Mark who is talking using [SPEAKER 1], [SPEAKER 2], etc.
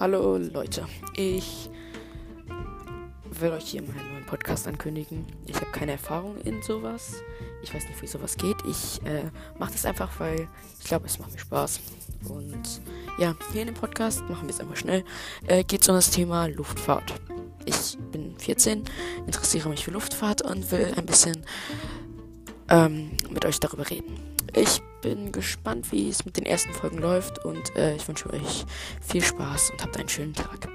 [SPEAKER 1] Hallo Leute, ich will euch hier meinen neuen Podcast ankündigen. Ich habe keine Erfahrung in sowas. Ich weiß nicht, wie sowas geht. Ich äh, mache das einfach, weil ich glaube, es macht mir Spaß. Und ja, hier in dem Podcast machen wir es einfach schnell. Äh, geht es um das Thema Luftfahrt. Ich bin 14, interessiere mich für Luftfahrt und will ein bisschen ähm, mit euch darüber reden. Ich bin gespannt, wie es mit den ersten Folgen läuft und äh, ich wünsche euch viel Spaß und habt einen schönen Tag.